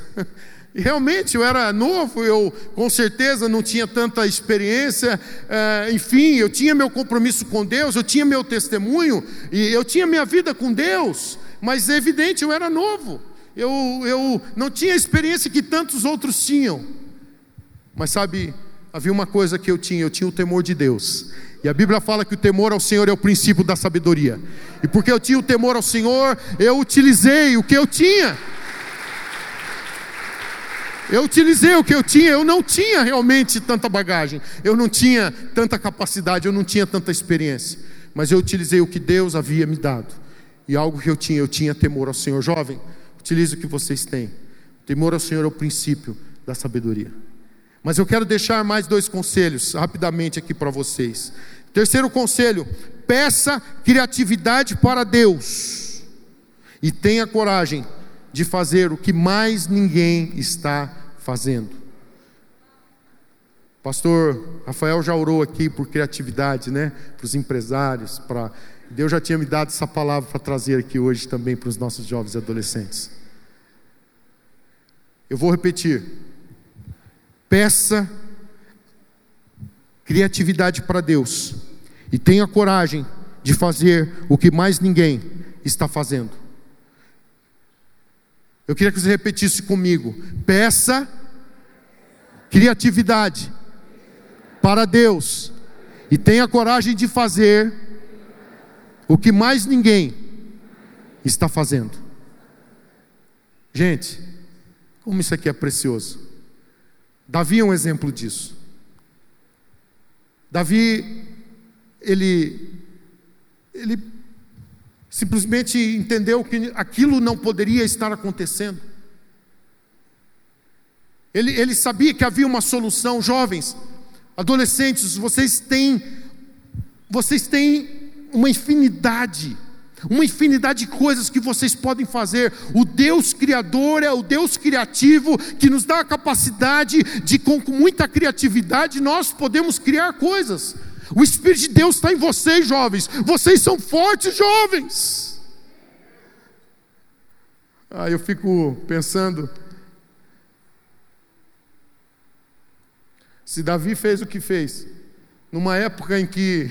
E realmente eu era novo, eu com certeza não tinha tanta experiência, é, enfim, eu tinha meu compromisso com Deus, eu tinha meu testemunho, e eu tinha minha vida com Deus, mas é evidente, eu era novo, eu, eu não tinha a experiência que tantos outros tinham, mas sabe, havia uma coisa que eu tinha, eu tinha o temor de Deus, e a Bíblia fala que o temor ao Senhor é o princípio da sabedoria, e porque eu tinha o temor ao Senhor, eu utilizei o que eu tinha. Eu utilizei o que eu tinha, eu não tinha realmente tanta bagagem, eu não tinha tanta capacidade, eu não tinha tanta experiência, mas eu utilizei o que Deus havia me dado. E algo que eu tinha, eu tinha temor ao Senhor. Jovem, utilize o que vocês têm. Temor ao Senhor é o princípio da sabedoria. Mas eu quero deixar mais dois conselhos rapidamente aqui para vocês. Terceiro conselho: peça criatividade para Deus e tenha coragem de fazer o que mais ninguém está fazendo. Pastor Rafael já orou aqui por criatividade, né? Para os empresários, para Deus já tinha me dado essa palavra para trazer aqui hoje também para os nossos jovens e adolescentes. Eu vou repetir. Peça criatividade para Deus e tenha coragem de fazer o que mais ninguém está fazendo. Eu queria que você repetisse comigo: peça criatividade para Deus e tenha coragem de fazer o que mais ninguém está fazendo. Gente, como isso aqui é precioso. Davi é um exemplo disso. Davi, ele, ele simplesmente entendeu que aquilo não poderia estar acontecendo. Ele, ele sabia que havia uma solução, jovens, adolescentes, vocês têm, vocês têm uma infinidade, uma infinidade de coisas que vocês podem fazer. O Deus Criador é o Deus criativo que nos dá a capacidade de, com muita criatividade, nós podemos criar coisas. O Espírito de Deus está em vocês, jovens. Vocês são fortes, jovens. Ah, eu fico pensando. Se Davi fez o que fez, numa época em que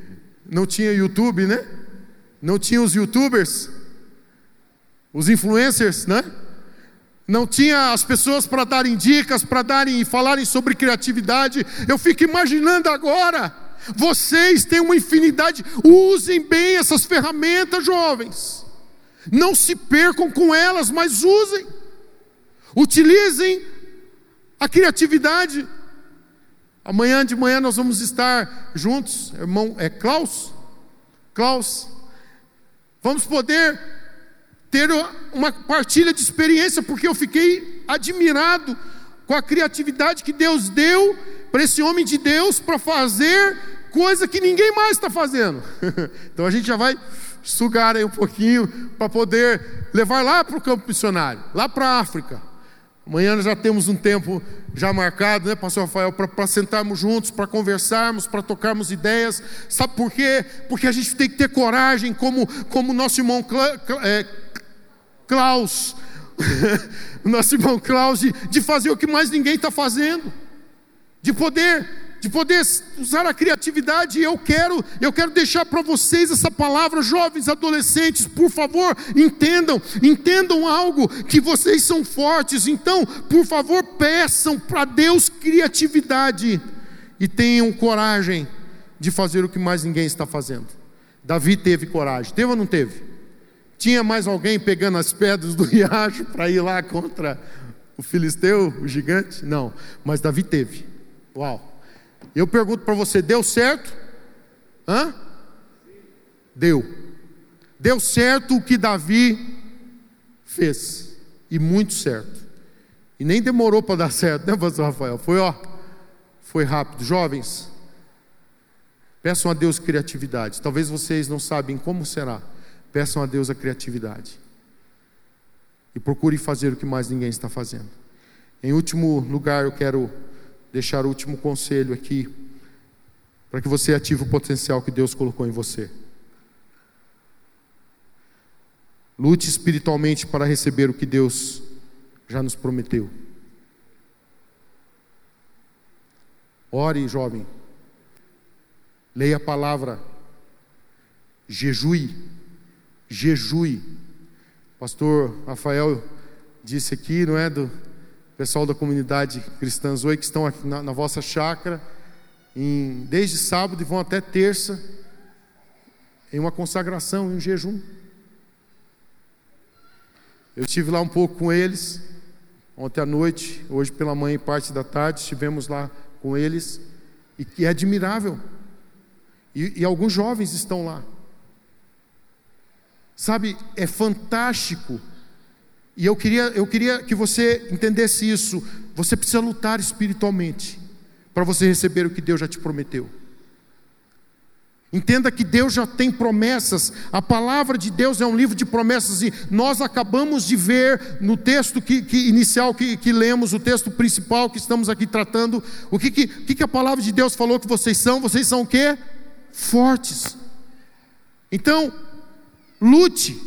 não tinha YouTube, né? Não tinha os YouTubers, os influencers, né? Não tinha as pessoas para darem dicas, para darem e falarem sobre criatividade. Eu fico imaginando agora Vocês têm uma infinidade, usem bem essas ferramentas, jovens. Não se percam com elas, mas usem. Utilizem a criatividade. Amanhã de manhã nós vamos estar juntos, irmão, é Klaus? Klaus. Vamos poder ter uma partilha de experiência, porque eu fiquei admirado com a criatividade que Deus deu para esse homem de Deus para fazer coisa que ninguém mais está fazendo. então a gente já vai sugar aí um pouquinho para poder levar lá para o campo missionário, lá para a África. Amanhã já temos um tempo já marcado, né, Pastor Rafael, para sentarmos juntos, para conversarmos, para tocarmos ideias. Sabe por quê? Porque a gente tem que ter coragem, como como nosso irmão Cla, é, Klaus, nosso irmão Klaus, de, fazer o que mais ninguém está fazendo, de poder de poder usar a criatividade. Eu quero, eu quero deixar para vocês essa palavra, jovens, adolescentes, por favor, entendam, entendam algo que vocês são fortes. Então, por favor, peçam para Deus criatividade e tenham coragem de fazer o que mais ninguém está fazendo. Davi teve coragem, teve ou não teve? Tinha mais alguém pegando as pedras do riacho para ir lá contra o filisteu, o gigante? Não, mas Davi teve. Uau! Eu pergunto para você: deu certo? Hã? Deu. Deu certo o que Davi fez. E muito certo. E nem demorou para dar certo, né, pastor Rafael? Foi, ó, foi rápido. Jovens, peçam a Deus criatividade. Talvez vocês não sabem como será. Peçam a Deus a criatividade. E procure fazer o que mais ninguém está fazendo. Em último lugar, eu quero deixar o último conselho aqui, para que você ative o potencial que Deus colocou em você. Lute espiritualmente para receber o que Deus já nos prometeu. Ore, jovem. Leia a palavra. Jejue. Jejue. Pastor Rafael disse aqui, não é? Do, pessoal da comunidade Cristã Zoe que estão aqui na, na vossa chácara, em, desde sábado e vão até terça, em uma consagração, em um jejum. Eu estive lá um pouco com eles, ontem à noite, hoje pela manhã e parte da tarde, estivemos lá com eles, e, e é admirável. E, e alguns jovens estão lá. Sabe, é fantástico e eu queria, eu queria que você entendesse isso. Você precisa lutar espiritualmente para você receber o que Deus já te prometeu. Entenda que Deus já tem promessas, a palavra de Deus é um livro de promessas, e nós acabamos de ver no texto que, que inicial que, que, lemos, o texto principal que estamos aqui tratando, o que, que, que a palavra de Deus falou que vocês são, vocês são o quê? Fortes. Então, lute,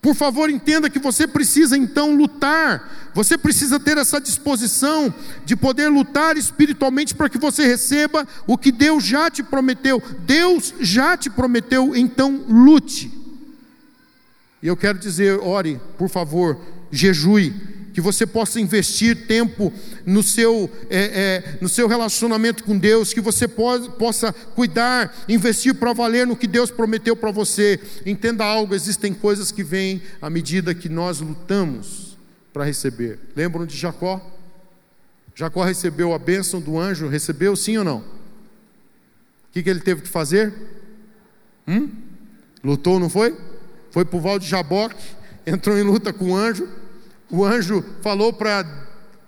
por favor, entenda que você precisa então lutar, você precisa ter essa disposição de poder lutar espiritualmente para que você receba o que Deus já te prometeu. Deus já te prometeu, então lute. E eu quero dizer, ore, por favor, jejue, que você possa investir tempo no seu, é, é, no seu relacionamento com Deus, que você pode, possa cuidar, investir para valer no que Deus prometeu para você. Entenda algo: existem coisas que vêm à medida que nós lutamos para receber. Lembram de Jacó? Jacó recebeu a bênção do anjo, recebeu sim ou não? O que, que ele teve que fazer? Hum? Lutou, não foi? Foi para o Val de Jaboque, entrou em luta com o anjo o anjo falou para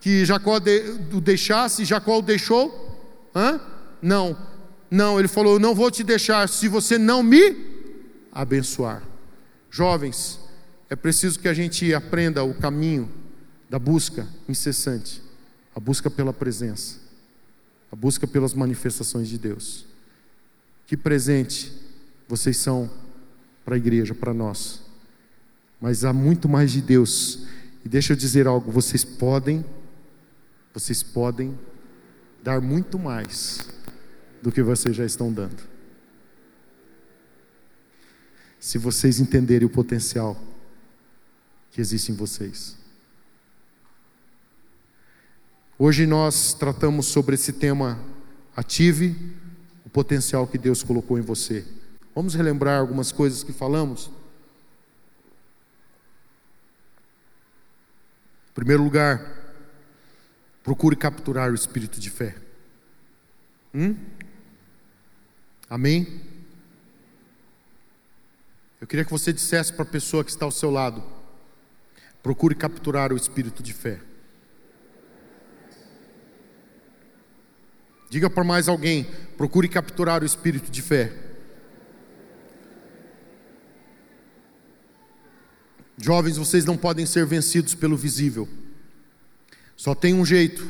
que Jacó o deixasse, Jacó o deixou? Hã? Não, não, ele falou: Eu não vou te deixar se você não me abençoar. Jovens, é preciso que a gente aprenda o caminho da busca incessante, a busca pela presença, a busca pelas manifestações de Deus. Que presente vocês são para a igreja, para nós. Mas há muito mais de Deus e deixa eu dizer algo, vocês podem, vocês podem dar muito mais do que vocês já estão dando. Se vocês entenderem o potencial que existe em vocês. Hoje nós tratamos sobre esse tema ative potencial que Deus colocou em você. Vamos relembrar algumas coisas que falamos? Primeiro lugar, procure capturar o espírito de fé. Hum? Amém? Eu queria que você dissesse para a pessoa que está ao seu lado: procure capturar o espírito de fé. Diga para mais alguém: procure capturar o espírito de fé. Jovens, vocês não podem ser vencidos pelo visível. Só tem um jeito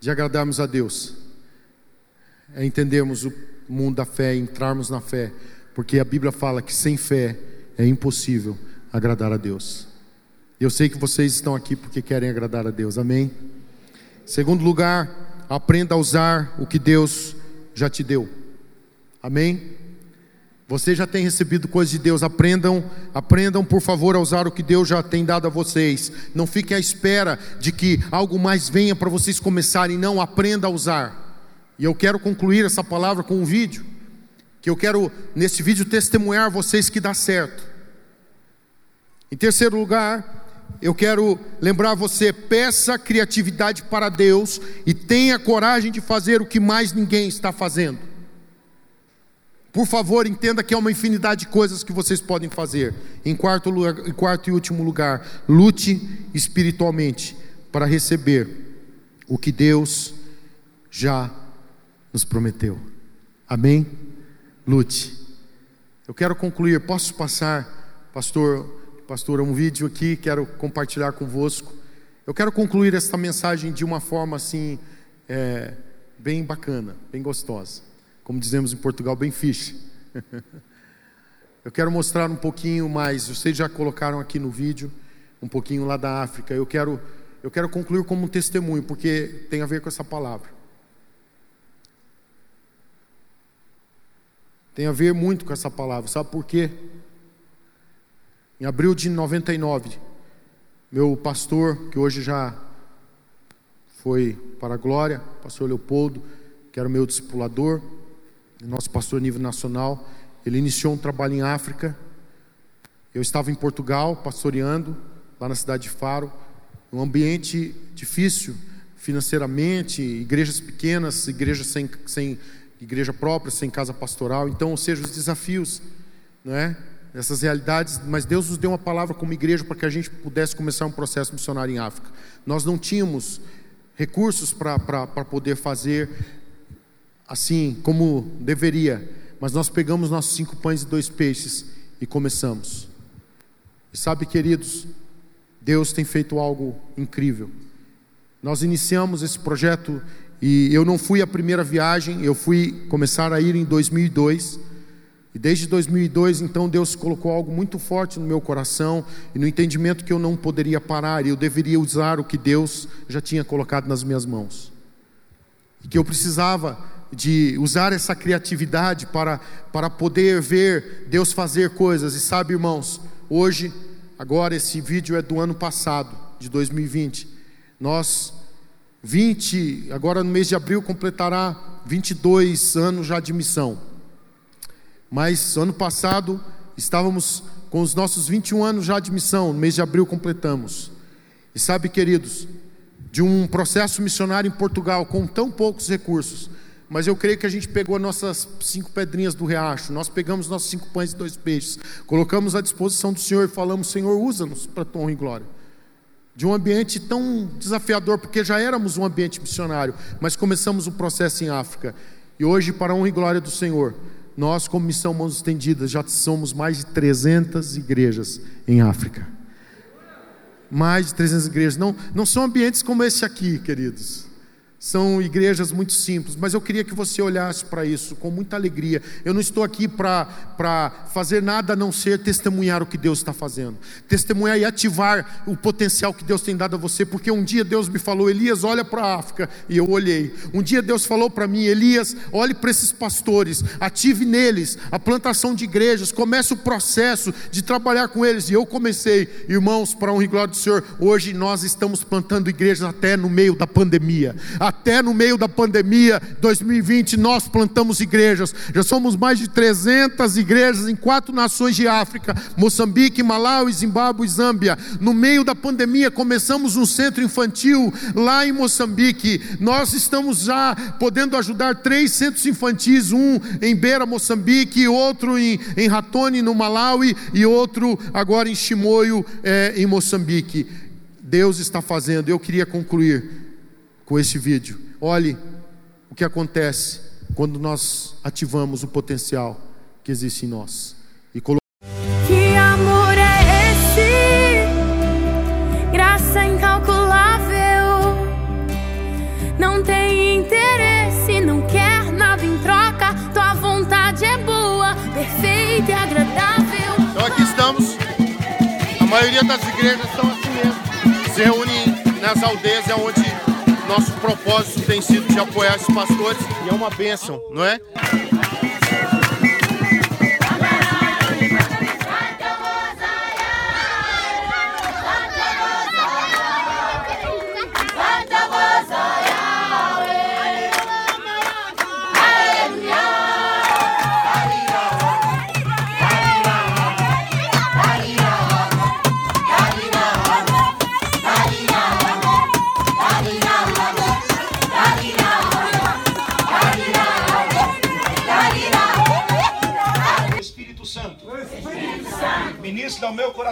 de agradarmos a Deus: é entendermos o mundo da fé, entrarmos na fé, porque a Bíblia fala que sem fé é impossível agradar a Deus. Eu sei que vocês estão aqui porque querem agradar a Deus, amém? Segundo lugar, aprenda a usar o que Deus já te deu. Amém? Você já tem recebido coisas de Deus, aprendam, aprendam por favor a usar o que Deus já tem dado a vocês. Não fiquem à espera de que algo mais venha para vocês começarem, não, aprenda a usar. E eu quero concluir essa palavra com um vídeo, que eu quero nesse vídeo testemunhar vocês que dá certo. Em terceiro lugar, eu quero lembrar você: peça criatividade para Deus e tenha coragem de fazer o que mais ninguém está fazendo. Por favor, entenda que é uma infinidade de coisas que vocês podem fazer. Em quarto, lugar, em quarto e último lugar, lute espiritualmente para receber o que Deus já nos prometeu. Amém? Lute. Eu quero concluir. Posso passar, pastor? pastor, um vídeo aqui, quero compartilhar convosco. Eu quero concluir esta mensagem de uma forma assim, é, bem bacana, bem gostosa. Como dizemos em Portugal, bem fixe. Eu quero mostrar um pouquinho mais, vocês já colocaram aqui no vídeo, um pouquinho lá da África. Eu quero, eu quero concluir como um testemunho, porque tem a ver com essa palavra. Tem a ver muito com essa palavra, sabe por quê? Em abril de 99, meu pastor, que hoje já foi para a glória, pastor Leopoldo, que era o meu discipulador, nosso pastor a nível nacional, ele iniciou um trabalho em África. Eu estava em Portugal, pastoreando, lá na cidade de Faro, um ambiente difícil financeiramente, igrejas pequenas, igrejas sem, sem igreja própria, sem casa pastoral. Então, ou seja, os desafios, não é? essas realidades, mas Deus nos deu uma palavra como igreja para que a gente pudesse começar um processo missionário em África. Nós não tínhamos recursos para poder fazer assim como deveria, mas nós pegamos nossos cinco pães e dois peixes e começamos. E sabe, queridos, Deus tem feito algo incrível. Nós iniciamos esse projeto e eu não fui a primeira viagem, eu fui começar a ir em 2002 e desde 2002, então, Deus colocou algo muito forte no meu coração e no entendimento que eu não poderia parar e eu deveria usar o que Deus já tinha colocado nas minhas mãos. E que eu precisava de usar essa criatividade para, para poder ver Deus fazer coisas. E sabe, irmãos, hoje, agora, esse vídeo é do ano passado, de 2020. Nós, 20, agora no mês de abril, completará 22 anos já de missão. Mas ano passado estávamos com os nossos 21 anos já de missão, no mês de abril completamos. E sabe, queridos, de um processo missionário em Portugal com tão poucos recursos, mas eu creio que a gente pegou nossas cinco pedrinhas do riacho, nós pegamos nossos cinco pães e dois peixes, colocamos à disposição do Senhor e falamos: Senhor, usa-nos para tua honra e glória. De um ambiente tão desafiador, porque já éramos um ambiente missionário, mas começamos o processo em África. E hoje, para a honra e glória do Senhor, nós, como Missão Mãos Estendidas, já somos mais de 300 igrejas em África. Mais de 300 igrejas. Não, não são ambientes como esse aqui, queridos. São igrejas muito simples, mas eu queria que você olhasse para isso com muita alegria. Eu não estou aqui para fazer nada a não ser testemunhar o que Deus está fazendo, testemunhar e ativar o potencial que Deus tem dado a você, porque um dia Deus me falou, Elias, olha para a África, e eu olhei. Um dia Deus falou para mim, Elias, olhe para esses pastores, ative neles a plantação de igrejas, comece o processo de trabalhar com eles, e eu comecei, irmãos, para honra e glória do Senhor, hoje nós estamos plantando igrejas até no meio da pandemia até no meio da pandemia 2020 nós plantamos igrejas. Já somos mais de 300 igrejas em quatro nações de África: Moçambique, Malawi, Zimbábue e Zâmbia. No meio da pandemia começamos um centro infantil lá em Moçambique. Nós estamos já podendo ajudar três centros infantis, um em Beira, Moçambique, outro em, em Ratone, no Malawi, e outro agora em Chimoio, é, em Moçambique. Deus está fazendo. Eu queria concluir com esse vídeo. Olhe o que acontece quando nós ativamos o potencial que existe em nós. E que amor é esse? Graça incalculável. Não tem interesse, não quer nada em troca. Tua vontade é boa, perfeita e agradável. Então aqui estamos. A maioria das igrejas estão assim mesmo. Se reúnem nas aldeias, onde nosso propósito tem sido de apoiar esses pastores e é uma bênção, não é?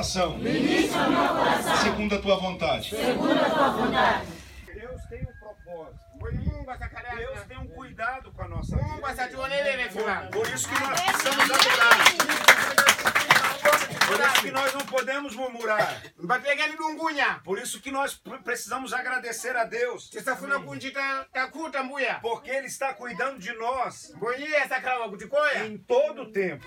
Coração. Ministra meu coração. Segundo a tua vontade. Segundo a tua vontade. Deus tem um propósito. Deus tem um cuidado com a nossa vida. Por isso que nós precisamos adorar. Por isso que nós não podemos murmurar. Por isso que nós precisamos agradecer a Deus. Porque Ele está cuidando de nós em todo o tempo.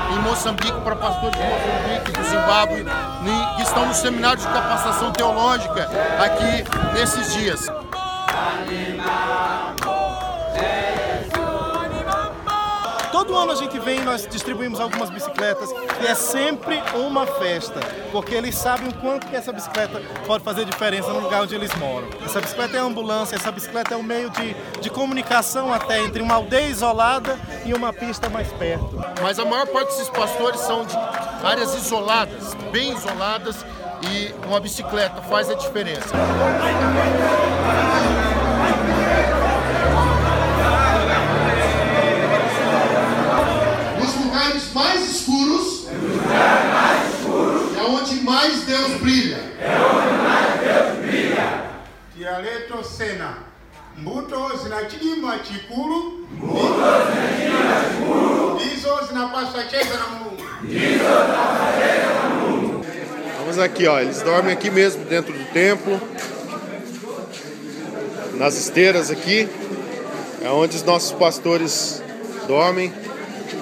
Moçambique para pastores de Moçambique, do Zimbábue, que estão no seminário de capacitação teológica aqui nesses dias. Todo ano a gente vem e nós distribuímos algumas bicicletas e é sempre uma festa, porque eles sabem o quanto que essa bicicleta pode fazer diferença no lugar onde eles moram. Essa bicicleta é ambulância, essa bicicleta é um meio de, de comunicação até entre uma aldeia isolada e uma pista mais perto. Mas a maior parte desses pastores são de áreas isoladas, bem isoladas, e uma bicicleta faz a diferença. Mais escuros, é onde mais Deus brilha. Tialeto Sena. Mbuto zina chidima chikulu. Ndizo zinapaswa cheza na Mungu. Vamos aqui, ó. Eles dormem aqui mesmo dentro do templo, nas esteiras aqui, é onde os nossos pastores dormem,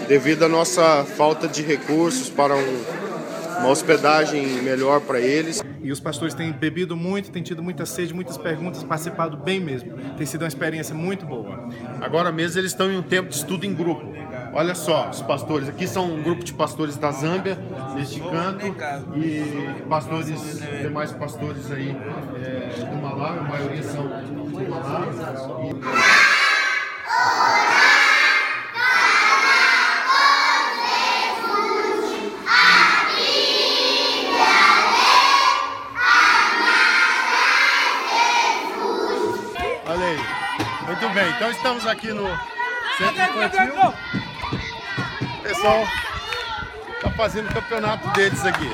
devido à nossa falta de recursos para um, uma hospedagem melhor para eles. E os pastores têm bebido muito, têm tido muita sede, muitas perguntas, participado bem mesmo. Tem sido uma experiência muito boa. Agora mesmo eles estão em um tempo de estudo em grupo. Olha só, os pastores. Aqui são um grupo de pastores da Zâmbia, neste canto, e pastores, demais pastores aí é, do Malawi, a maioria são do Malawi. E... bem, então estamos aqui no Centro Infantil. O pessoal está fazendo o campeonato deles aqui.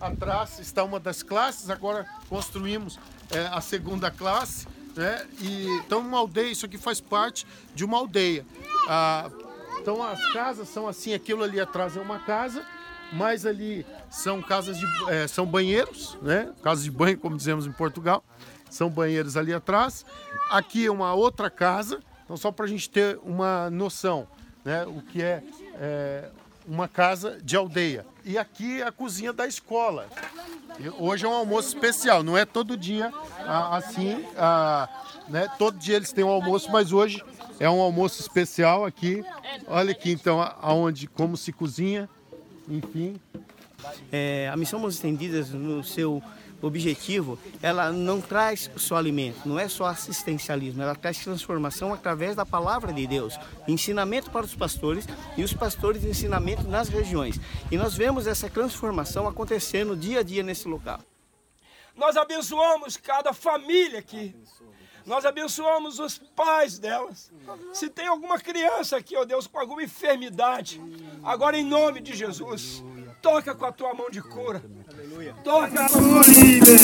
Atrás está uma das classes, agora construímos é, a segunda classe, né? E, então, uma aldeia, isso aqui faz parte de uma aldeia. Ah, então, as casas são assim, aquilo ali atrás é uma casa, mais ali são casas de é, são banheiros, né? Casas de banho, como dizemos em Portugal, são banheiros ali atrás. Aqui é uma outra casa, então só para a gente ter uma noção, né? O que é, é uma casa de aldeia. E aqui é a cozinha da escola. Hoje é um almoço especial, não é todo dia assim, né? Todo dia eles têm um almoço, mas hoje é um almoço especial aqui. Olha aqui então aonde como se cozinha, enfim. É, a missão Mãos Estendidas no seu objetivo, ela não traz só alimento, não é só assistencialismo, ela traz transformação através da palavra de Deus, ensinamento para os pastores e os pastores ensinamento nas regiões. E nós vemos essa transformação acontecendo dia a dia nesse local. Nós abençoamos cada família aqui. Nós abençoamos os pais delas. Se tem alguma criança aqui, ó Deus, com alguma enfermidade, agora em nome de Jesus, toca com a tua mão de cura. Toca mulile,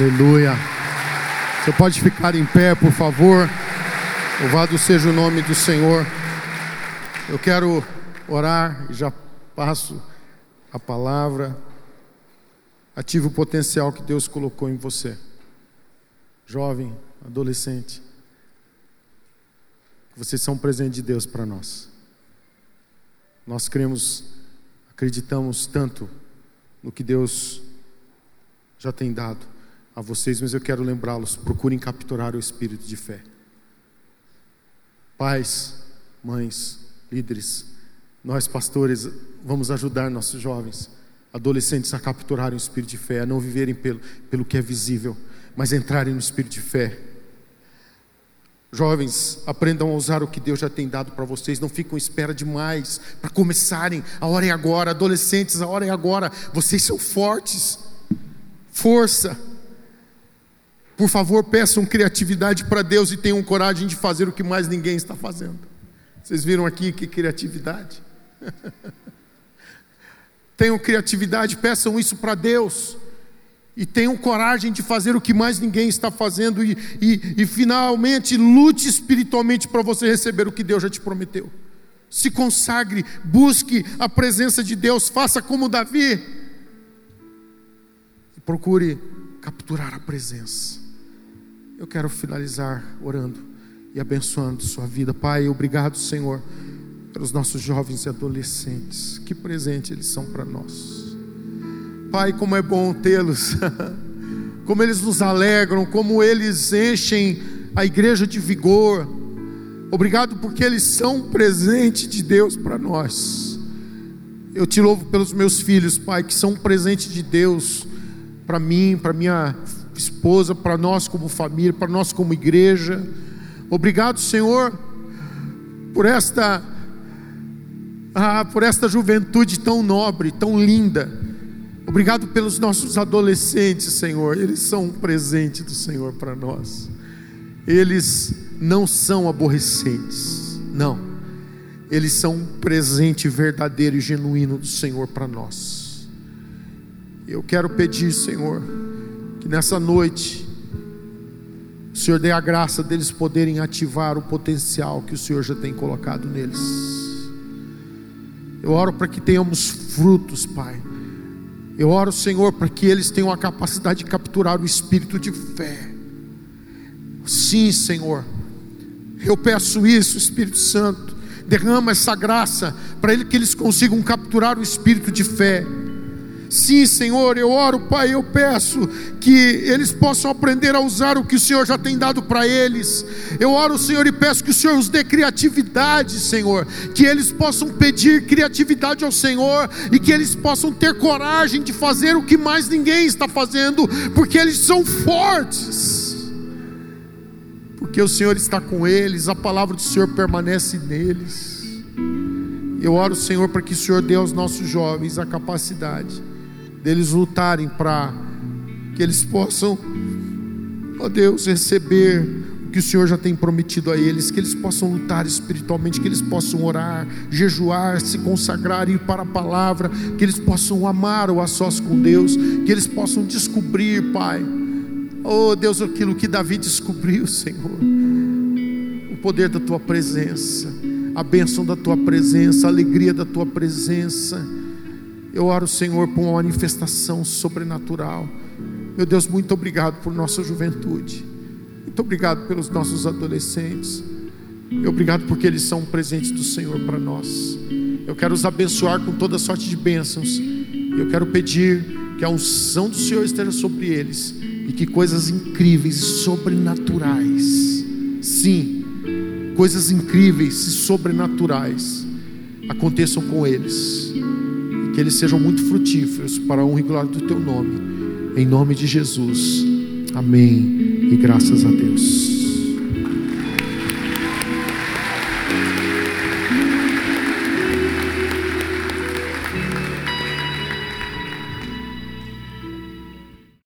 Aleluia. Você pode ficar em pé, por favor. Louvado seja o nome do Senhor. Eu quero orar e já passo a palavra. Ative o potencial que Deus colocou em você. Jovem, adolescente. Vocês são um presente de Deus para nós. Nós cremos, acreditamos tanto no que Deus já tem dado a vocês, mas eu quero lembrá-los: procurem capturar o espírito de fé. Pais, mães, líderes, nós pastores vamos ajudar nossos jovens, adolescentes a capturarem o espírito de fé, a não viverem pelo, pelo que é visível, mas entrarem no espírito de fé. Jovens, aprendam a usar o que Deus já tem dado para vocês, não ficam à espera demais para começarem, a hora é agora. Adolescentes, a hora é agora. Vocês são fortes, força. Por favor, peçam criatividade para Deus e tenham coragem de fazer o que mais ninguém está fazendo. Vocês viram aqui que criatividade? tenham criatividade, peçam isso para Deus. E tenham coragem de fazer o que mais ninguém está fazendo. E, e, e finalmente lute espiritualmente para você receber o que Deus já te prometeu. Se consagre, busque a presença de Deus, faça como Davi. E procure capturar a presença. Eu quero finalizar orando e abençoando sua vida. Pai, obrigado, Senhor, pelos nossos jovens e adolescentes. Que presente eles são para nós. Pai, como é bom tê-los, como eles nos alegram, como eles enchem a igreja de vigor. Obrigado porque eles são presente de Deus para nós. Eu te louvo pelos meus filhos, Pai, que são um presente de Deus para mim, para minha esposa, para nós como família, para nós como igreja. Obrigado, Senhor, por esta ah, por esta juventude tão nobre, tão linda. Obrigado pelos nossos adolescentes, Senhor. Eles são um presente do Senhor para nós. Eles não são aborrecentes, não. Eles são um presente verdadeiro e genuíno do Senhor para nós. Eu quero pedir, Senhor, que nessa noite o Senhor dê a graça deles poderem ativar o potencial que o Senhor já tem colocado neles. Eu oro para que tenhamos frutos, Pai. Eu oro, Senhor, para que eles tenham a capacidade de capturar o espírito de fé. Sim, Senhor. Eu peço isso, Espírito Santo. Derrama essa graça para que eles consigam capturar o espírito de fé Sim, Senhor, eu oro, Pai, eu peço que eles possam aprender a usar o que o Senhor já tem dado para eles. Eu oro, Senhor, e peço que o Senhor os dê criatividade, Senhor, que eles possam pedir criatividade ao Senhor e que eles possam ter coragem de fazer o que mais ninguém está fazendo, porque eles são fortes. Porque o Senhor está com eles, a palavra do Senhor permanece neles. Eu oro, Senhor, para que o Senhor dê aos nossos jovens a capacidade deles lutarem para que eles possam, ó Deus, receber o que o Senhor já tem prometido a eles, que eles possam lutar espiritualmente, que eles possam orar, jejuar, se consagrar, ir para a palavra, que eles possam amar o a sós com Deus, que eles possam descobrir, Pai, oh Deus, aquilo que Davi descobriu, Senhor, o poder da tua presença, a bênção da tua presença, a alegria da tua presença eu oro, Senhor, por uma manifestação sobrenatural. Meu Deus, muito obrigado por nossa juventude. Muito obrigado pelos nossos adolescentes. Obrigado porque eles são presentes do Senhor para nós. Eu quero os abençoar com toda sorte de bênçãos. Eu quero pedir que a unção do Senhor esteja sobre eles e que coisas incríveis e sobrenaturais, sim, coisas incríveis e sobrenaturais aconteçam com eles que eles sejam muito frutíferos para a honra e glória do teu nome. Em nome de Jesus. Amém. E graças a Deus.